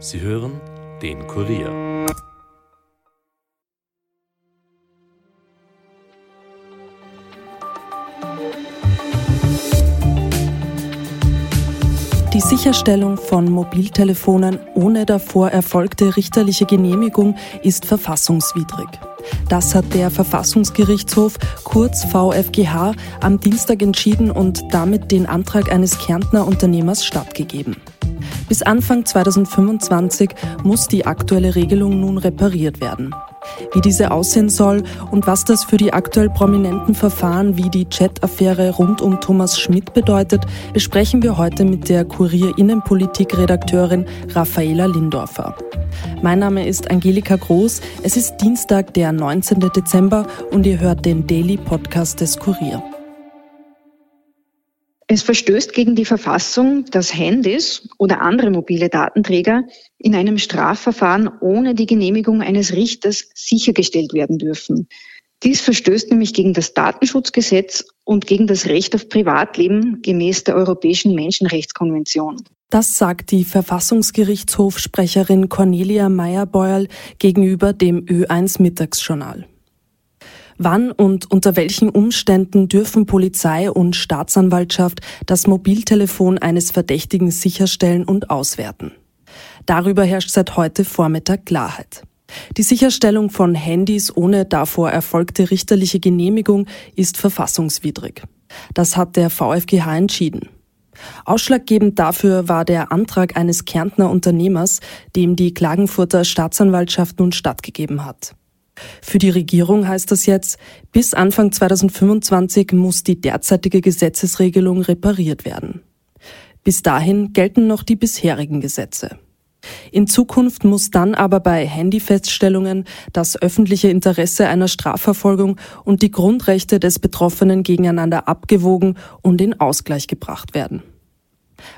Sie hören den Kurier. Die Sicherstellung von Mobiltelefonen ohne davor erfolgte richterliche Genehmigung ist verfassungswidrig. Das hat der Verfassungsgerichtshof, kurz VfGH, am Dienstag entschieden und damit den Antrag eines Kärntner Unternehmers stattgegeben. Bis Anfang 2025 muss die aktuelle Regelung nun repariert werden. Wie diese aussehen soll und was das für die aktuell prominenten Verfahren wie die Chat-Affäre rund um Thomas Schmidt bedeutet, besprechen wir heute mit der Kurier Innenpolitik-Redakteurin Raffaela Lindorfer. Mein Name ist Angelika Groß. Es ist Dienstag, der 19. Dezember und ihr hört den Daily Podcast des Kurier. Es verstößt gegen die Verfassung, dass Handys oder andere mobile Datenträger in einem Strafverfahren ohne die Genehmigung eines Richters sichergestellt werden dürfen. Dies verstößt nämlich gegen das Datenschutzgesetz und gegen das Recht auf Privatleben gemäß der Europäischen Menschenrechtskonvention. Das sagt die Verfassungsgerichtshofsprecherin Cornelia Meyer-Beuerl gegenüber dem Ö1 Mittagsjournal. Wann und unter welchen Umständen dürfen Polizei und Staatsanwaltschaft das Mobiltelefon eines Verdächtigen sicherstellen und auswerten? Darüber herrscht seit heute Vormittag Klarheit. Die Sicherstellung von Handys ohne davor erfolgte richterliche Genehmigung ist verfassungswidrig. Das hat der VfGH entschieden. Ausschlaggebend dafür war der Antrag eines Kärntner Unternehmers, dem die Klagenfurter Staatsanwaltschaft nun stattgegeben hat. Für die Regierung heißt das jetzt, bis Anfang 2025 muss die derzeitige Gesetzesregelung repariert werden. Bis dahin gelten noch die bisherigen Gesetze. In Zukunft muss dann aber bei Handyfeststellungen das öffentliche Interesse einer Strafverfolgung und die Grundrechte des Betroffenen gegeneinander abgewogen und in Ausgleich gebracht werden.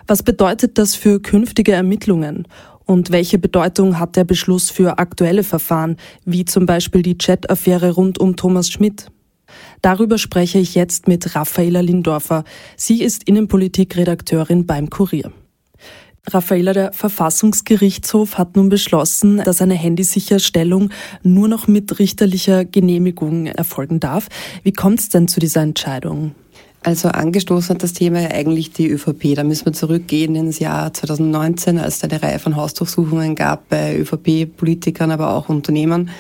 Was bedeutet das für künftige Ermittlungen und welche Bedeutung hat der Beschluss für aktuelle Verfahren, wie zum Beispiel die Chat-Affäre rund um Thomas Schmidt? Darüber spreche ich jetzt mit Raffaela Lindorfer. Sie ist Innenpolitik-Redakteurin beim Kurier. Raffaela, der Verfassungsgerichtshof hat nun beschlossen, dass eine Handysicherstellung nur noch mit richterlicher Genehmigung erfolgen darf. Wie kommt es denn zu dieser Entscheidung? Also angestoßen hat das Thema ja eigentlich die ÖVP. Da müssen wir zurückgehen ins Jahr 2019, als es eine Reihe von Hausdurchsuchungen gab bei ÖVP-Politikern, aber auch Unternehmern.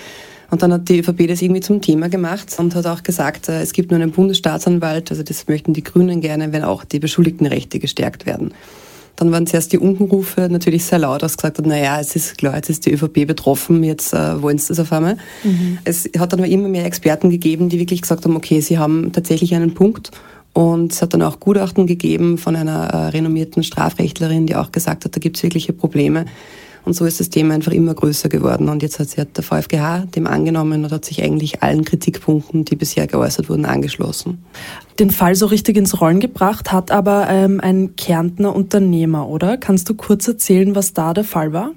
Und dann hat die ÖVP das irgendwie zum Thema gemacht und hat auch gesagt, äh, es gibt nur einen Bundesstaatsanwalt, also das möchten die Grünen gerne, wenn auch die Beschuldigtenrechte gestärkt werden. Dann waren zuerst die Unkenrufe natürlich sehr laut, dass gesagt hat, naja, es ist klar, jetzt ist die ÖVP betroffen, jetzt äh, wollen sie das auf einmal. Mhm. Es hat dann immer mehr Experten gegeben, die wirklich gesagt haben, okay, sie haben tatsächlich einen Punkt und es hat dann auch Gutachten gegeben von einer äh, renommierten Strafrechtlerin, die auch gesagt hat, da gibt es wirkliche Probleme. Und so ist das Thema einfach immer größer geworden. Und jetzt hat sich der VfGH dem angenommen und hat sich eigentlich allen Kritikpunkten, die bisher geäußert wurden, angeschlossen. Den Fall so richtig ins Rollen gebracht hat aber ähm, ein Kärntner Unternehmer, oder? Kannst du kurz erzählen, was da der Fall war?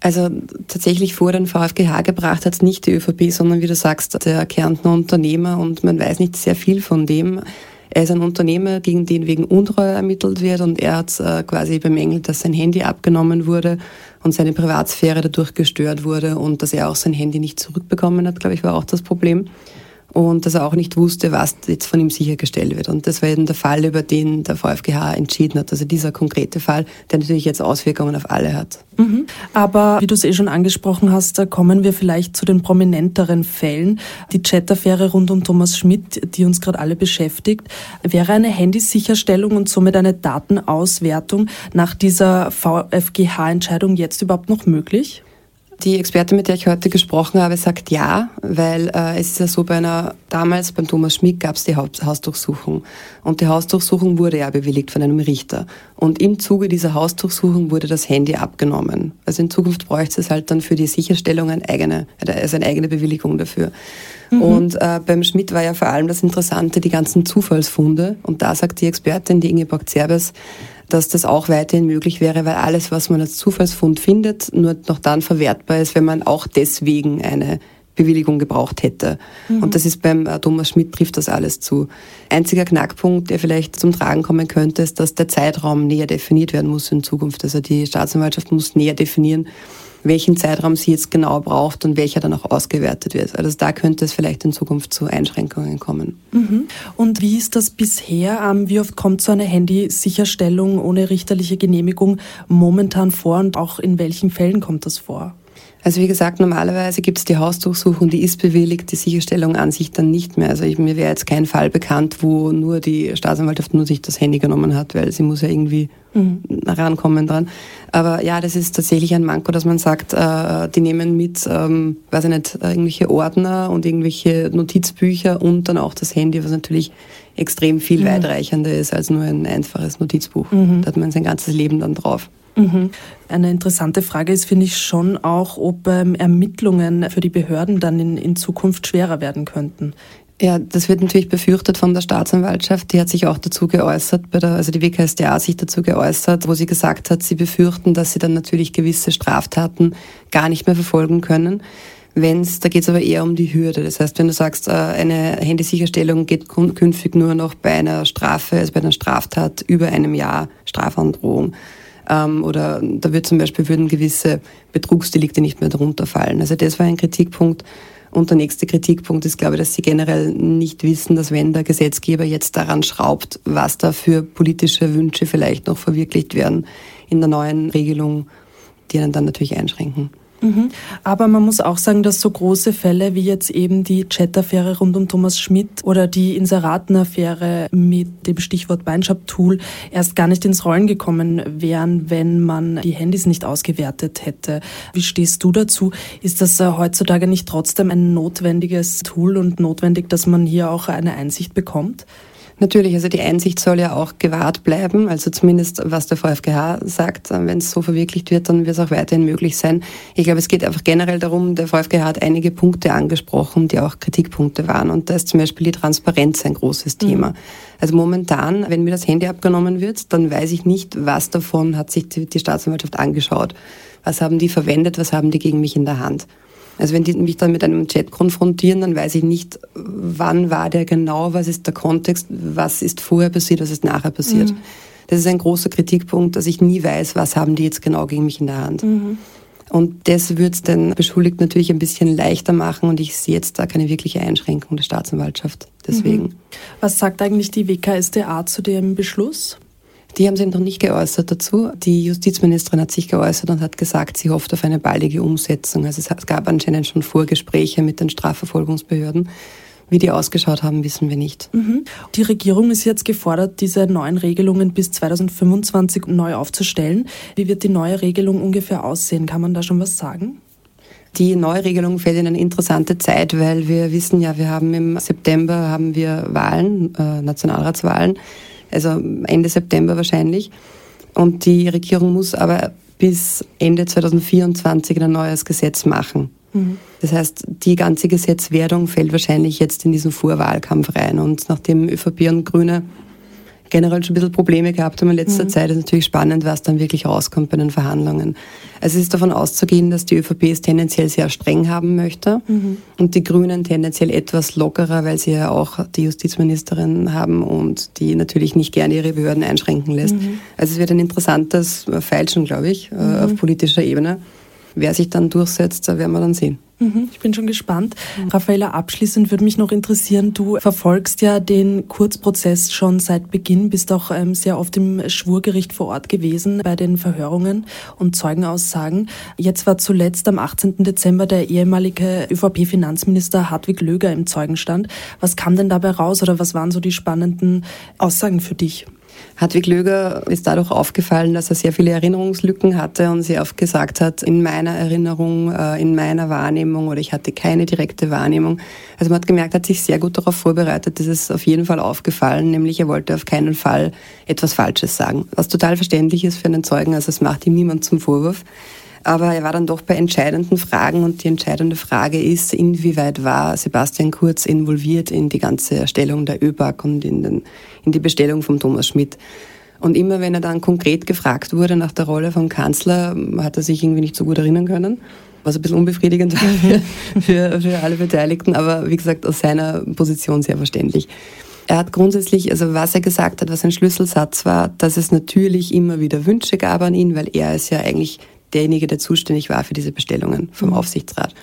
Also tatsächlich vor den VfGH gebracht hat es nicht die ÖVP, sondern wie du sagst, der Kärntner Unternehmer und man weiß nicht sehr viel von dem. Er ist ein Unternehmer, gegen den wegen Untreue ermittelt wird und er hat äh, quasi bemängelt, dass sein Handy abgenommen wurde und seine Privatsphäre dadurch gestört wurde und dass er auch sein Handy nicht zurückbekommen hat, glaube ich, war auch das Problem und dass er auch nicht wusste, was jetzt von ihm sichergestellt wird. Und das war eben der Fall, über den der VfGH entschieden hat. Also dieser konkrete Fall, der natürlich jetzt Auswirkungen auf alle hat. Mhm. Aber wie du es eh schon angesprochen hast, da kommen wir vielleicht zu den prominenteren Fällen. Die Chat-Affäre rund um Thomas Schmidt, die uns gerade alle beschäftigt. Wäre eine Handysicherstellung und somit eine Datenauswertung nach dieser VfGH-Entscheidung jetzt überhaupt noch möglich? Die Expertin, mit der ich heute gesprochen habe, sagt ja, weil äh, es ist ja so, bei einer, damals beim Thomas Schmidt gab es die Hausdurchsuchung. Und die Hausdurchsuchung wurde ja bewilligt von einem Richter. Und im Zuge dieser Hausdurchsuchung wurde das Handy abgenommen. Also in Zukunft bräuchte es halt dann für die Sicherstellung eine eigene, also eine eigene Bewilligung dafür. Mhm. Und äh, beim Schmidt war ja vor allem das Interessante, die ganzen Zufallsfunde. Und da sagt die Expertin, die Ingeborg Zerbes, dass das auch weiterhin möglich wäre, weil alles, was man als Zufallsfund findet, nur noch dann verwertbar ist, wenn man auch deswegen eine Bewilligung gebraucht hätte. Mhm. Und das ist beim äh, Thomas Schmidt trifft das alles zu. Einziger Knackpunkt, der vielleicht zum Tragen kommen könnte, ist, dass der Zeitraum näher definiert werden muss in Zukunft. Also die Staatsanwaltschaft muss näher definieren, welchen Zeitraum sie jetzt genau braucht und welcher dann auch ausgewertet wird. Also da könnte es vielleicht in Zukunft zu Einschränkungen kommen. Mhm. Und wie ist das bisher? Ähm, wie oft kommt so eine Handysicherstellung ohne richterliche Genehmigung momentan vor und auch in welchen Fällen kommt das vor? Also wie gesagt, normalerweise gibt es die Hausdurchsuchung, die ist bewilligt, die Sicherstellung an sich dann nicht mehr. Also ich, mir wäre jetzt kein Fall bekannt, wo nur die Staatsanwaltschaft nur sich das Handy genommen hat, weil sie muss ja irgendwie mhm. rankommen dran. Aber ja, das ist tatsächlich ein Manko, dass man sagt, äh, die nehmen mit, ähm, weiß ich nicht, irgendwelche Ordner und irgendwelche Notizbücher und dann auch das Handy, was natürlich extrem viel mhm. weitreichender ist als nur ein einfaches Notizbuch. Mhm. Da hat man sein ganzes Leben dann drauf. Mhm. Eine interessante Frage ist, finde ich schon auch, ob ähm, Ermittlungen für die Behörden dann in, in Zukunft schwerer werden könnten. Ja, das wird natürlich befürchtet von der Staatsanwaltschaft. Die hat sich auch dazu geäußert, bei der, also die WKSDA sich dazu geäußert, wo sie gesagt hat, sie befürchten, dass sie dann natürlich gewisse Straftaten gar nicht mehr verfolgen können. Wenn's, da geht es aber eher um die Hürde. Das heißt, wenn du sagst, äh, eine Handysicherstellung geht künftig nur noch bei einer Strafe, also bei einer Straftat über einem Jahr Strafandrohung ähm, oder da wird zum Beispiel würden gewisse Betrugsdelikte nicht mehr darunter fallen. Also das war ein Kritikpunkt. Und der nächste Kritikpunkt ist, glaube ich, dass sie generell nicht wissen, dass wenn der Gesetzgeber jetzt daran schraubt, was da für politische Wünsche vielleicht noch verwirklicht werden in der neuen Regelung, die einen dann natürlich einschränken. Mhm. Aber man muss auch sagen, dass so große Fälle wie jetzt eben die Chat-Affäre rund um Thomas Schmidt oder die Inseraten-Affäre mit dem Stichwort Beinschab-Tool erst gar nicht ins Rollen gekommen wären, wenn man die Handys nicht ausgewertet hätte. Wie stehst du dazu? Ist das äh, heutzutage nicht trotzdem ein notwendiges Tool und notwendig, dass man hier auch eine Einsicht bekommt? Natürlich, also die Einsicht soll ja auch gewahrt bleiben, also zumindest was der VfGH sagt. Wenn es so verwirklicht wird, dann wird es auch weiterhin möglich sein. Ich glaube, es geht einfach generell darum, der VfGH hat einige Punkte angesprochen, die auch Kritikpunkte waren. Und da ist zum Beispiel die Transparenz ein großes Thema. Mhm. Also momentan, wenn mir das Handy abgenommen wird, dann weiß ich nicht, was davon hat sich die, die Staatsanwaltschaft angeschaut. Was haben die verwendet, was haben die gegen mich in der Hand. Also wenn die mich dann mit einem Chat konfrontieren, dann weiß ich nicht, wann war der genau, was ist der Kontext, was ist vorher passiert, was ist nachher passiert. Mhm. Das ist ein großer Kritikpunkt, dass ich nie weiß, was haben die jetzt genau gegen mich in der Hand. Mhm. Und das wird es den Beschuldigten natürlich ein bisschen leichter machen und ich sehe jetzt da keine wirkliche Einschränkung der Staatsanwaltschaft. Deswegen. Mhm. Was sagt eigentlich die WKSDA zu dem Beschluss? Die haben sich noch nicht geäußert dazu. Die Justizministerin hat sich geäußert und hat gesagt, sie hofft auf eine baldige Umsetzung. Also es gab anscheinend schon Vorgespräche mit den Strafverfolgungsbehörden. Wie die ausgeschaut haben, wissen wir nicht. Mhm. Die Regierung ist jetzt gefordert, diese neuen Regelungen bis 2025 neu aufzustellen. Wie wird die neue Regelung ungefähr aussehen? Kann man da schon was sagen? Die Neuregelung fällt in eine interessante Zeit, weil wir wissen ja, wir haben im September haben wir Wahlen, äh, Nationalratswahlen also Ende September wahrscheinlich. Und die Regierung muss aber bis Ende 2024 ein neues Gesetz machen. Mhm. Das heißt, die ganze Gesetzwerdung fällt wahrscheinlich jetzt in diesen Vorwahlkampf rein. Und nachdem ÖVP und Grüne generell schon ein bisschen Probleme gehabt haben in letzter mhm. Zeit. ist natürlich spannend, was dann wirklich rauskommt bei den Verhandlungen. Also es ist davon auszugehen, dass die ÖVP es tendenziell sehr streng haben möchte mhm. und die Grünen tendenziell etwas lockerer, weil sie ja auch die Justizministerin haben und die natürlich nicht gerne ihre Behörden einschränken lässt. Mhm. Also es wird ein interessantes Feilschen, glaube ich, äh, auf mhm. politischer Ebene. Wer sich dann durchsetzt, werden wir dann sehen. Mhm, ich bin schon gespannt. Raffaella, abschließend würde mich noch interessieren, du verfolgst ja den Kurzprozess schon seit Beginn, bist auch ähm, sehr oft im Schwurgericht vor Ort gewesen bei den Verhörungen und Zeugenaussagen. Jetzt war zuletzt am 18. Dezember der ehemalige ÖVP-Finanzminister Hartwig Löger im Zeugenstand. Was kam denn dabei raus oder was waren so die spannenden Aussagen für dich? Hartwig Löger ist dadurch aufgefallen, dass er sehr viele Erinnerungslücken hatte und sehr oft gesagt hat, in meiner Erinnerung, äh, in meiner Wahrnehmung oder ich hatte keine direkte Wahrnehmung. Also man hat gemerkt, er hat sich sehr gut darauf vorbereitet. Das ist auf jeden Fall aufgefallen, nämlich er wollte auf keinen Fall etwas Falsches sagen. Was total verständlich ist für einen Zeugen, also es macht ihm niemand zum Vorwurf. Aber er war dann doch bei entscheidenden Fragen und die entscheidende Frage ist, inwieweit war Sebastian Kurz involviert in die ganze Erstellung der ÖBAG und in, den, in die Bestellung von Thomas Schmidt. Und immer wenn er dann konkret gefragt wurde nach der Rolle vom Kanzler, hat er sich irgendwie nicht so gut erinnern können. was ein bisschen unbefriedigend war für, für alle Beteiligten, aber wie gesagt, aus seiner Position sehr verständlich. Er hat grundsätzlich, also was er gesagt hat, was ein Schlüsselsatz war, dass es natürlich immer wieder Wünsche gab an ihn, weil er ist ja eigentlich derjenige, der zuständig war für diese Bestellungen vom mhm. Aufsichtsrat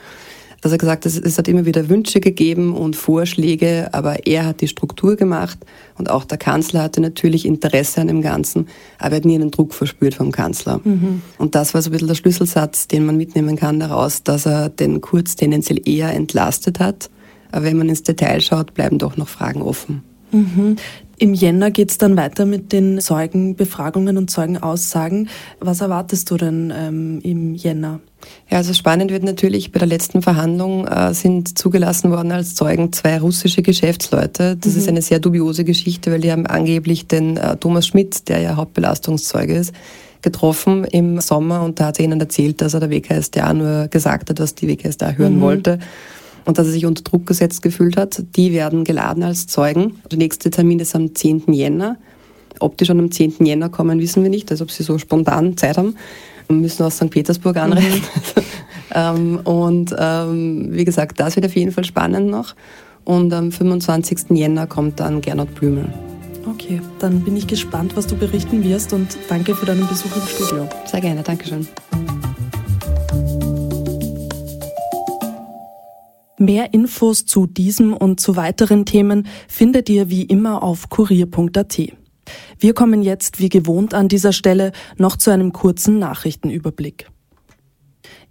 er gesagt hat, es hat immer wieder Wünsche gegeben und Vorschläge, aber er hat die Struktur gemacht und auch der Kanzler hatte natürlich Interesse an dem Ganzen, aber er hat nie einen Druck verspürt vom Kanzler. Mhm. Und das war so ein bisschen der Schlüsselsatz, den man mitnehmen kann daraus, dass er den Kurz tendenziell eher entlastet hat. Aber wenn man ins Detail schaut, bleiben doch noch Fragen offen. Mhm. Im Jänner geht es dann weiter mit den Zeugenbefragungen und Zeugenaussagen. Was erwartest du denn ähm, im Jänner? Ja, also spannend wird natürlich, bei der letzten Verhandlung äh, sind zugelassen worden als Zeugen zwei russische Geschäftsleute. Das mhm. ist eine sehr dubiose Geschichte, weil die haben angeblich den äh, Thomas Schmidt, der ja Hauptbelastungszeuge ist, getroffen im Sommer und da hat er ihnen erzählt, dass er der WKSDA nur gesagt hat, was die WKSDA hören mhm. wollte und dass er sich unter Druck gesetzt gefühlt hat. Die werden geladen als Zeugen. Der nächste Termin ist am 10. Jänner. Ob die schon am 10. Jänner kommen, wissen wir nicht, also ob sie so spontan Zeit haben. Wir müssen aus St. Petersburg mhm. anreisen. Ähm, und ähm, wie gesagt, das wird auf jeden Fall spannend noch. Und am 25. Jänner kommt dann Gernot Blümel. Okay, dann bin ich gespannt, was du berichten wirst und danke für deinen Besuch im Studio. Sehr gerne, Dankeschön. Mehr Infos zu diesem und zu weiteren Themen findet ihr wie immer auf kurier.at. Wir kommen jetzt wie gewohnt an dieser Stelle noch zu einem kurzen Nachrichtenüberblick.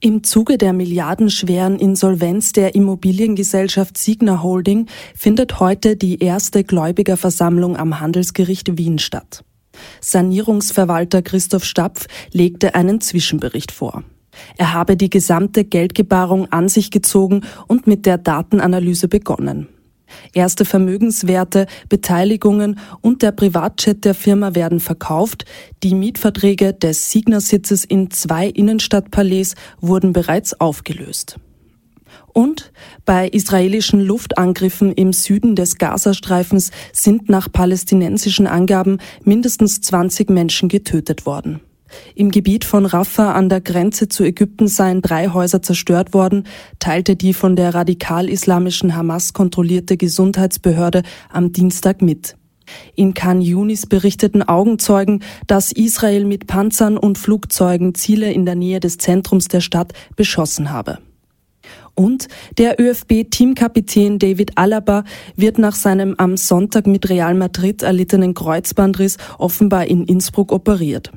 Im Zuge der milliardenschweren Insolvenz der Immobiliengesellschaft Signa Holding findet heute die erste Gläubigerversammlung am Handelsgericht Wien statt. Sanierungsverwalter Christoph Stapf legte einen Zwischenbericht vor. Er habe die gesamte Geldgebarung an sich gezogen und mit der Datenanalyse begonnen. Erste Vermögenswerte, Beteiligungen und der Privatjet der Firma werden verkauft. Die Mietverträge des Signer-Sitzes in zwei Innenstadtpalais wurden bereits aufgelöst. Und bei israelischen Luftangriffen im Süden des Gazastreifens sind nach palästinensischen Angaben mindestens 20 Menschen getötet worden. Im Gebiet von Rafah an der Grenze zu Ägypten seien drei Häuser zerstört worden, teilte die von der radikal-islamischen Hamas kontrollierte Gesundheitsbehörde am Dienstag mit. In Khan Yunis berichteten Augenzeugen, dass Israel mit Panzern und Flugzeugen Ziele in der Nähe des Zentrums der Stadt beschossen habe. Und der ÖFB-Teamkapitän David Alaba wird nach seinem am Sonntag mit Real Madrid erlittenen Kreuzbandriss offenbar in Innsbruck operiert.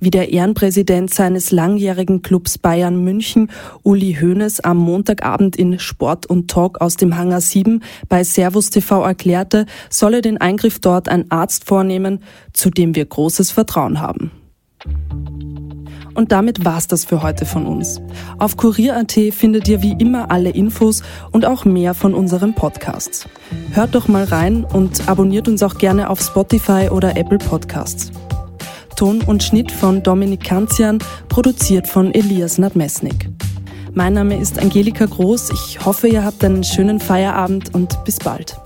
Wie der Ehrenpräsident seines langjährigen Clubs Bayern München, Uli Hoeneß, am Montagabend in Sport und Talk aus dem Hangar 7 bei Servus TV erklärte, solle den Eingriff dort ein Arzt vornehmen, zu dem wir großes Vertrauen haben. Und damit war's das für heute von uns. Auf Kurier.at findet ihr wie immer alle Infos und auch mehr von unseren Podcasts. Hört doch mal rein und abonniert uns auch gerne auf Spotify oder Apple Podcasts. Ton und Schnitt von Dominik Kanzian, produziert von Elias Nadmesnik. Mein Name ist Angelika Groß. Ich hoffe, ihr habt einen schönen Feierabend und bis bald.